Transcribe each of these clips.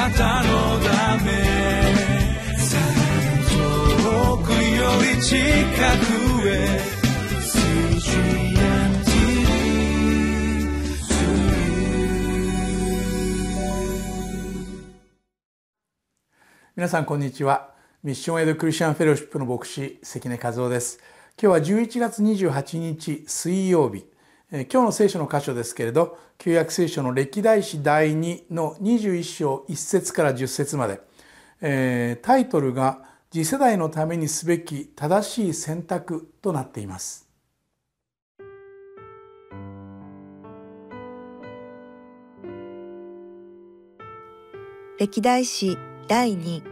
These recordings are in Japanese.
なたのため遠くより近くへ皆さんこんにちは。ミッションエイドクリスチャンフェローシップの牧師関根和夫です。今日は11月28日水曜日。今日の聖書の箇所ですけれど旧約聖書の歴代史第2の21章1節から10節まで、えー、タイトルが次世代のためにすべき正しい選択となっています。歴代史第2、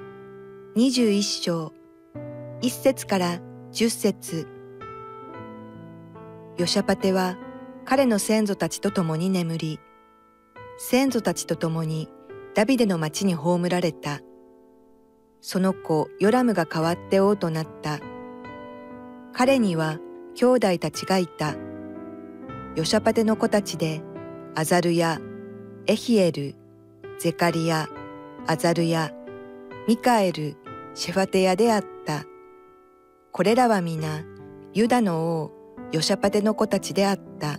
21章、1節から10節。ヨシャパテは彼の先祖たちと共に眠り、先祖たちと共にダビデの町に葬られた。その子ヨラムが代わって王となった。彼には兄弟たちがいた。ヨシャパテの子たちでアザルヤ、エヒエル、ゼカリア、アザルヤ、ミカエル、シェファテヤであった。これらは皆、ユダの王、ヨシャパテの子たちであった。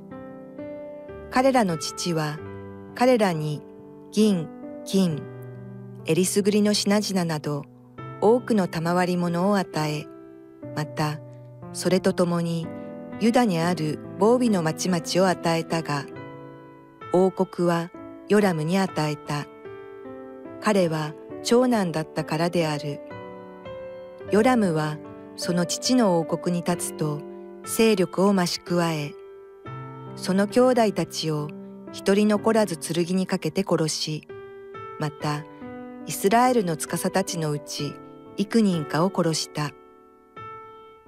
彼らの父は、彼らに銀、金、えりすぐりの品々など、多くの賜り物を与え、また、それとともに、ユダにある防備の町々を与えたが、王国はヨラムに与えた。彼は長男だったからである。ヨラムはその父の王国に立つと勢力を増し加え、その兄弟たちを一人残らず剣にかけて殺し、またイスラエルの司たちのうち幾人かを殺した。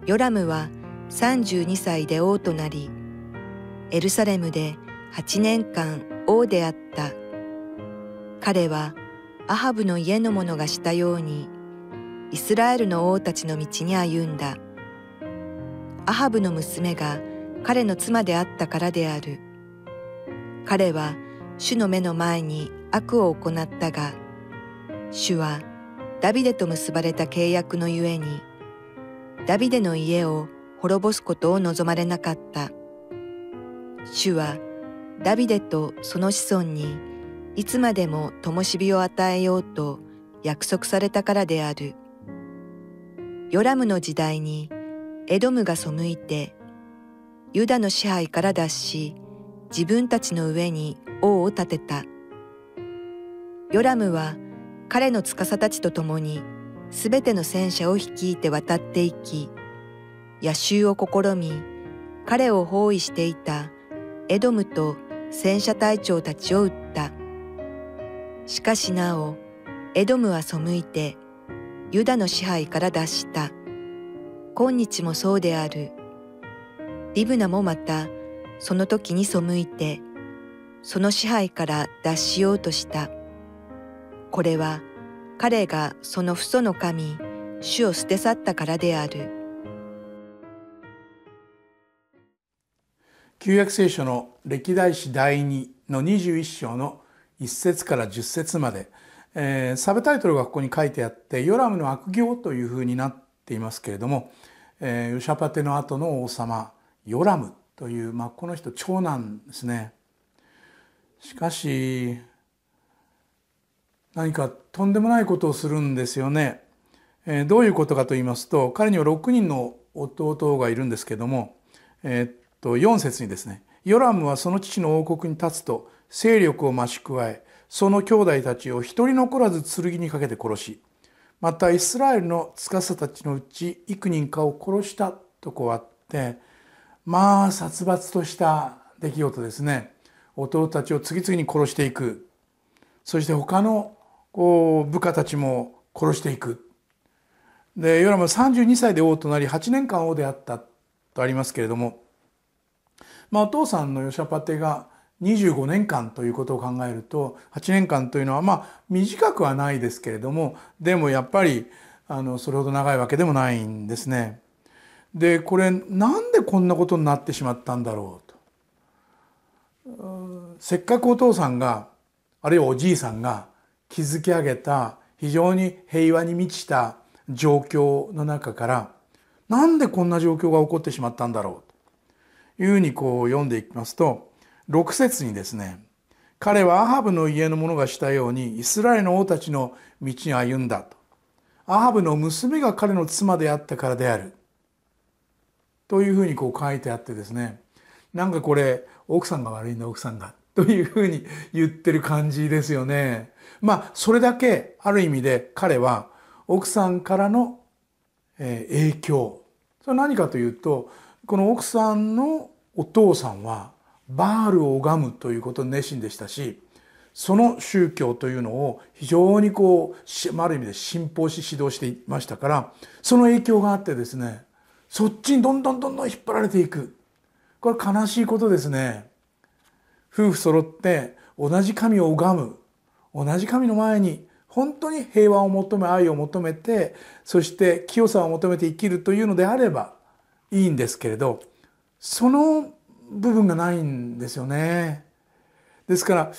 ヨラムは32歳で王となり、エルサレムで8年間王であった。彼はアハブの家の者がしたように、イスラエルの王たちの道に歩んだ。アハブの娘が彼の妻であったからである。彼は主の目の前に悪を行ったが、主はダビデと結ばれた契約のゆえに、ダビデの家を滅ぼすことを望まれなかった。主はダビデとその子孫にいつまでも灯火を与えようと約束されたからである。ヨラムの時代にエドムが背いて、ユダの支配から脱し、自分たちの上に王を立てた。ヨラムは彼の司たちと共にすべての戦車を率いて渡っていき、野襲を試み、彼を包囲していたエドムと戦車隊長たちを撃った。しかしなお、エドムは背いて、ユダの支配から脱した。今日もそうである。リブナもまた、その時に背いて、その支配から脱しようとした。これは、彼がその父祖の神、主を捨て去ったからである。旧約聖書の歴代史第2の21章の1節から10節まで、えー、サブタイトルがここに書いてあって「ヨラムの悪行」というふうになっていますけれども、えー、ヨシャパテの後の王様ヨラムという、まあ、この人長男ですね。しかし何かとんでもないことをするんですよね。えー、どういうことかと言いますと彼には6人の弟がいるんですけども、えー、っと4節にですね「ヨラムはその父の王国に立つと勢力を増し加えその兄弟たちを一人残らず剣にかけて殺しまたイスラエルの司たちのうち幾人かを殺したとこうあってまあ殺伐とした出来事ですね。弟たちを次々に殺していく。そして他のこう部下たちも殺していく。でヨラムは32歳で王となり8年間王であったとありますけれども、まあ、お父さんのヨシャパテが25年間ということを考えると8年間というのはまあ短くはないですけれどもでもやっぱりあのそれほど長いわけでもないんですね。でこれなんでこんなことになってしまったんだろうと。せっかくお父さんがあるいはおじいさんが築き上げた非常に平和に満ちた状況の中からなんでこんな状況が起こってしまったんだろうと。いうふうにこう読んでいきますと6節にですね彼はアハブの家の者がしたようにイスラエルの王たちの道に歩んだと。アハブの娘が彼の妻であったからである。というふうにこう書いてあってですねなんかこれ奥さんが悪いんだ奥さんがというふうに言ってる感じですよね。まあそれだけある意味で彼は奥さんからの影響それは何かというとこの奥さんのお父さんはバールを拝むということに熱心でしたしその宗教というのを非常にこうある意味で信奉し指導していましたからその影響があってですねそっちにどんどんどんどん引っ張られていくこれ悲しいことですね。夫婦揃って同じ神を拝む同じ神の前に本当に平和を求め愛を求めてそして清さを求めて生きるというのであればいいんですけれどその部分がないんですよね。ですから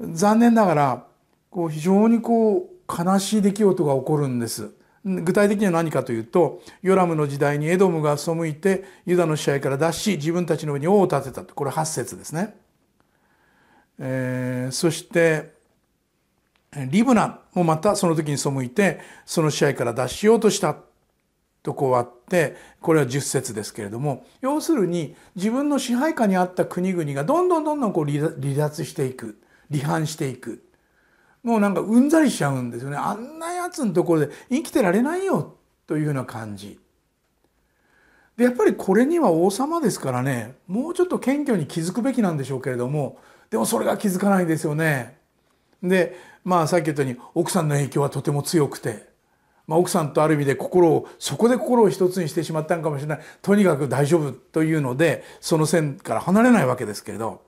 残念ながらこう非常にこう悲しい出来事が起こるんです。具体的には何かというとヨラムの時代にエドムが背いてユダの支配から脱し自分たちの上に王を立てたこれ8節ですね。えー、そしてリブナもまたその時に背いてその支配から脱しようとしたとこうあってこれは10節ですけれども要するに自分の支配下にあった国々がどんどんどんどんこう離脱していく離反していく。もうなんかうんざりしちゃうんですよね。あんなやつのところで生きてられないよというような感じでやっぱりこれには王様ですからねもうちょっと謙虚に気づくべきなんでしょうけれどもでもそれが気づかないですよね。でまあさっき言ったように奥さんの影響はとても強くて、まあ、奥さんとある意味で心をそこで心を一つにしてしまったんかもしれないとにかく大丈夫というのでその線から離れないわけですけれど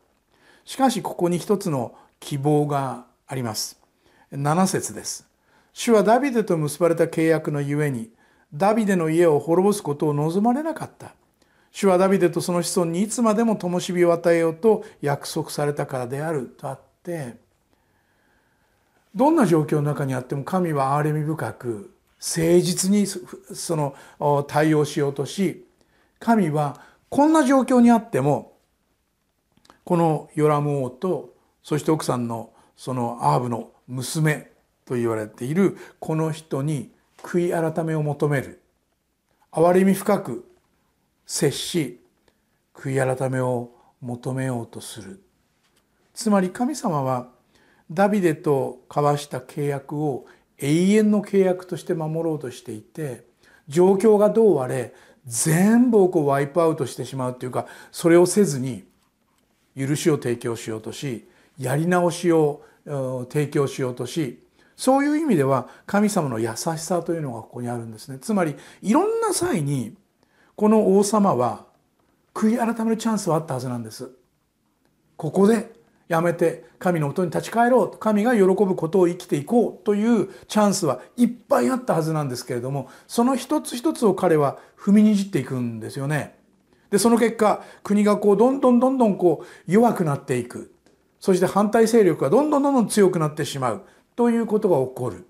しかしここに一つの希望があります。7節です。主はダビデと結ばれた契約のゆえにダビデの家を滅ぼすことを望まれなかった。主はダビデとその子孫にいつまでも灯火を与えようと約束されたからであるとあってどんな状況の中にあっても神は憐れみ深く誠実にその対応しようとし神はこんな状況にあってもこのヨラム王とそして奥さんのそのアーブの娘と言われているこの人に悔い改めを求める。憐れみ深く接し悔い改めを求めようとする。つまり神様はダビデと交わした契約を永遠の契約として守ろうとしていて状況がどうあれ全部をこうワイプアウトしてしまうというかそれをせずに許しを提供しようとしやり直しを提供しようとしそういう意味では神様の優しさというのがここにあるんですね。つまりいろんな際にこの王様は悔い改めるチャンスはあったはずなんです。ここでやめて神の音に立ち返ろう神が喜ぶことを生きていこうというチャンスはいっぱいあったはずなんですけれどもその一つ一つを彼は踏みにじっていくんですよね。でその結果国がこうどんどんどんどんこう弱くなっていく。そして反対勢力がどんどんどんどん強くなってしまう。ということが起こる。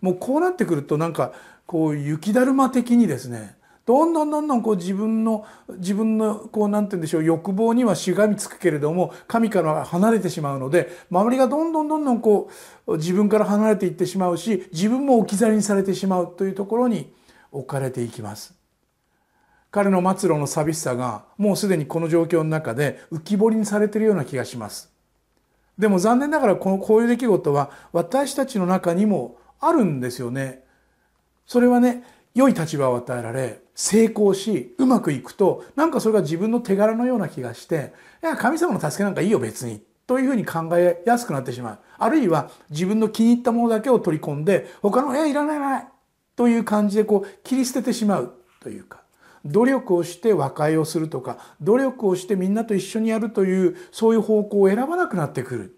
もうこうなってくるとなんかこう雪だるま的にですねどんどんどんどんこう自分の自分のこうなんて言うんでしょう欲望にはしがみつくけれども神から離れてしまうので周りがどんどんどんどんこう自分から離れていってしまうし自分も置き去りにされてしまうというところに置かれていきます。彼の末路の寂しさがもうすでにこの状況の中で浮き彫りにされているような気がします。でも残念ながらこのこういう出来事は私たちの中にもあるんですよね。それはね良い立場を与えられ成功しうまくいくとなんかそれが自分の手柄のような気がしていや神様の助けなんかいいよ別にというふうに考えやすくなってしまうあるいは自分の気に入ったものだけを取り込んで他の「いやいらないいらない」という感じでこう切り捨ててしまうというか努力をして和解をするとか努力をしてみんなと一緒にやるというそういう方向を選ばなくなってくる。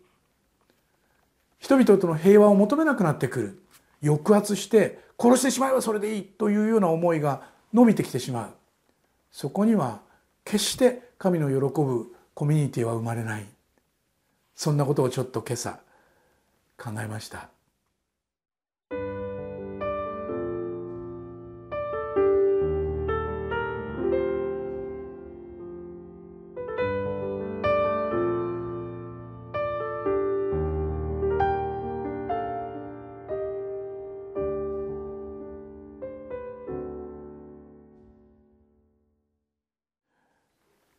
人々との平和を求めなくなってくる。抑圧して殺してしまえばそれでいいというような思いが伸びてきてしまう。そこには決して神の喜ぶコミュニティは生まれない。そんなことをちょっと今朝考えました。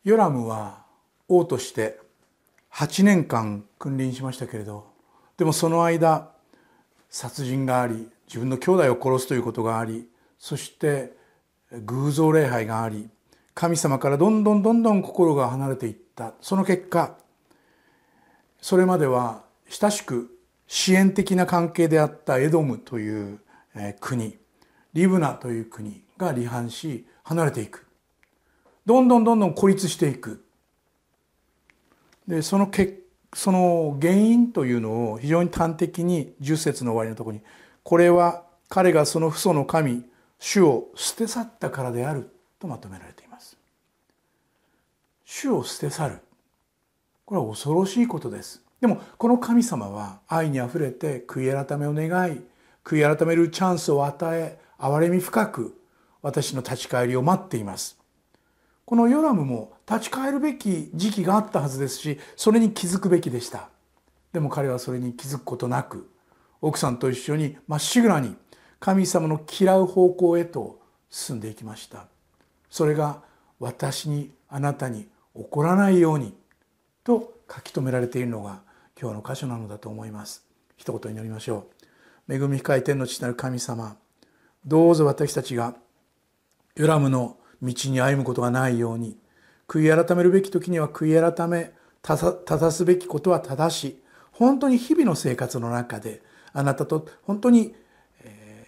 ヨラムは王として8年間君臨しましたけれどでもその間殺人があり自分の兄弟を殺すということがありそして偶像礼拝があり神様からどんどんどんどん心が離れていった。その結果それまでは親しく支援的な関係であったエドムという国リブナという国が離反し離れていく。どんどんどんどん孤立していく。でそのけその原因というのを非常に端的に10節の終わりのとこにこれは彼がその父祖の神主を捨て去ったからであるとまとめられています。主を捨て去る。これは恐ろしいことです。でもこの神様は愛にあふれて悔い改めを願い悔い改めるチャンスを与え憐れみ深く私の立ち返りを待っています。このヨラムも立ち返るべき時期があったはずですしそれに気づくべきでした。でも彼はそれに気づくことなく奥さんと一緒にまっしぐらに神様の嫌う方向へと進んでいきました。それが私にあなたに起こらないようにと書き留められているのが今日の箇所なのだと思います。一言祈りましょう。恵み深い天の父なる神様どうぞ私たちがヨラムの道に歩むことがないように悔い改めるべき時には悔い改め正すべきことは正し本当に日々の生活の中であなたと本当に、え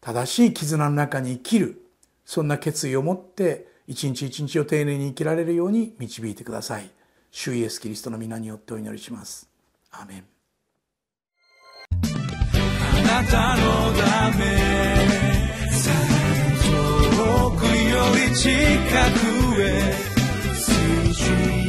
ー、正しい絆の中に生きるそんな決意を持って一日一日を丁寧に生きられるように導いてください。主イエスキリストの皆によってお祈りします。アメン。あなたのためくより近くへ。水準